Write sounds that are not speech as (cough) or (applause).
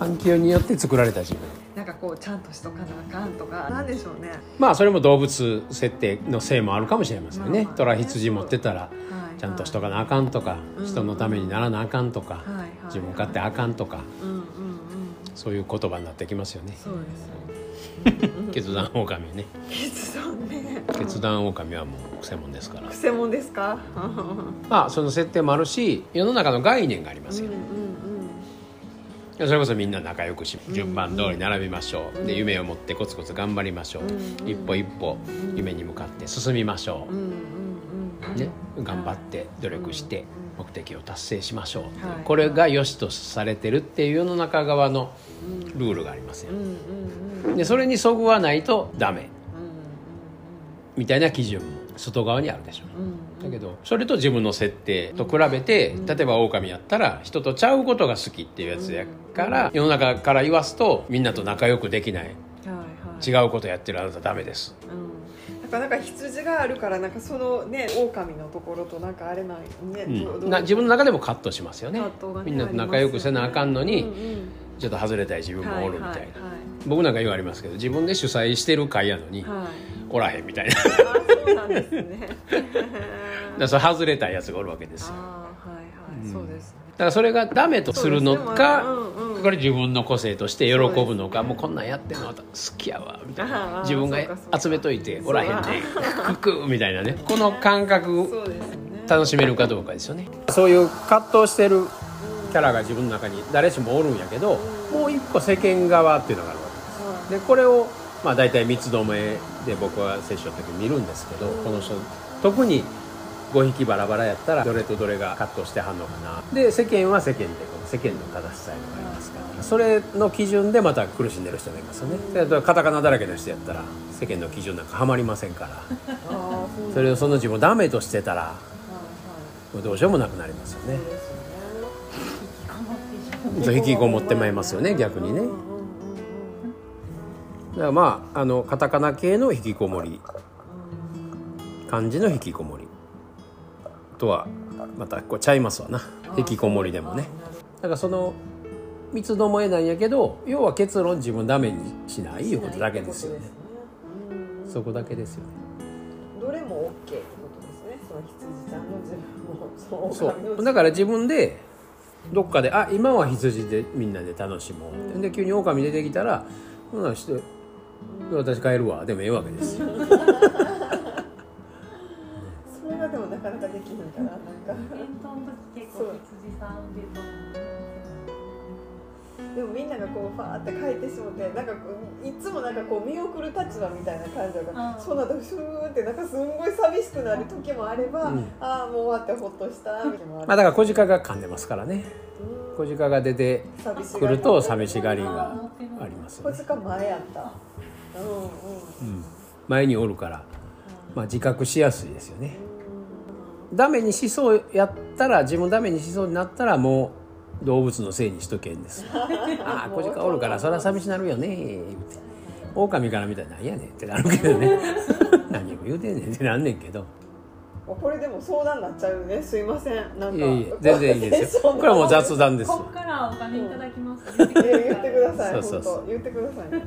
環境によって作られた自分。なんかこうちゃんとしとかなあかんとか。なんでしょうね。まあそれも動物設定のせいもあるかもしれませんね。まあ虎羊持ってたらはいちゃんとしとかなあかんとかうん人のためにならなあかんとかはいはい自分勝手あかんとかうんうんうん。そういう言葉になってきますよね。そうです決断狼ね。決断ね。決断狼はもう専門ですから。くせもんですか？(laughs) まあその設定もあるし世の中の概念がありますよねそれこそみんな仲良くし順番通り並びましょう。で夢を持ってコツコツ頑張りましょう。一歩一歩夢に向かって進みましょう。ね頑張って努力して目的を達成しましょう。はい。これが良しとされてるっていう世の中側のルールがありますよ。でそれにそぐわないとダメ。うんみたいな基準も外側にあるでしょ。ううん。うんだけどそれと自分の設定と比べて例えば狼やったら人とちゃうことが好きっていうやつやから世の中から言わすとみんなと仲良くできない。はいはい。違うことやってるあなたダメです。うん、なんかなんか羊があるからなんかそのね狼のところとなんかあれないね、どうん、どな自分の中でもカットしますよね。ねみんなと仲良くせなあかんのに、うんうんちょっと外れたい自分もおるみたいな、はいはい僕なんか言われますけど自分で主催してる会やのに、はいはいおらへんみたいな。そうなんですね。らそれ外れたいやつがおるわけですよ。あはいはい、うん。そうですね。だからそれがダメとするのか、これ自分の個性として喜ぶのかもうこんなんやってんの好きやわみたいな。自分が集めといておらへんでククみたいなね。この感覚楽しめるかどうかですよね。そういう葛藤してるキャラが自分の中に誰しもおるんやけどもう一個世間側っていうのがあるわけです。でこれをまあ大体三つどもえで僕は接種の時見るんですけどこの人特に5匹バラバラやったらどれとどれが葛藤してはんのかな。で世間は世間でこの世間の正しさいうのがありますから。それの基準でまた苦しんでる人がいますよね。でカタカナだらけの人やったら世間の基準なんかはまりませんから。それをその自分をダメとしてたらもうどうしようもなくなりますよね。引きこもってまいりますよね逆にねだからまああのカタカナ系の引きこもり。漢字の引きこもり。とはまたこうちゃいますわな。引きこもりでもね。だからその三つどもえなんやけど要は結論自分ダメにしないいうことだけですよね。うんそこだけですよねどれも OK ってことですね。その羊ちゃんの自分もそう。だから自分でどっかで「あ今は羊でみんなで楽しもう」で急に狼出てきたら「ほなして私帰るわ」でもええわけです。よ (laughs) それがでもなかなかできひんからなんか。伝統の時結構羊さんでとでもみんながこうファーって書いてしもてなんかいつもなんかこう見送る立場みたいな感情が、うん。そうなるとシューってなんかすんごい寂しくなる時もあれば、うん。ああもう終わってほっとしたみたいなまあだから小鹿が噛んでますからね。うん。小鹿が出て寂しくると寂しがりがありますよね、こっちか前やった。うんうん。うん、前におるから、まあ、自覚しやすいですよね。ダメにしそうやったら自分ダメにしそうになったらもう動物のせいにしとけんです。(laughs) ああ小鹿おるからそりゃ寂しなるよね。言うて狼から見たら何やねんってなるけどね。(laughs) 何を言うてんねんってなんねんけど。これでも相談になっちゃうね。すいません。なんか。いやいや全然いいですよ。(laughs) これはもう雑談ですこっからお金いただきます、いや言ってください。そうそうそう。本当言ってくださいね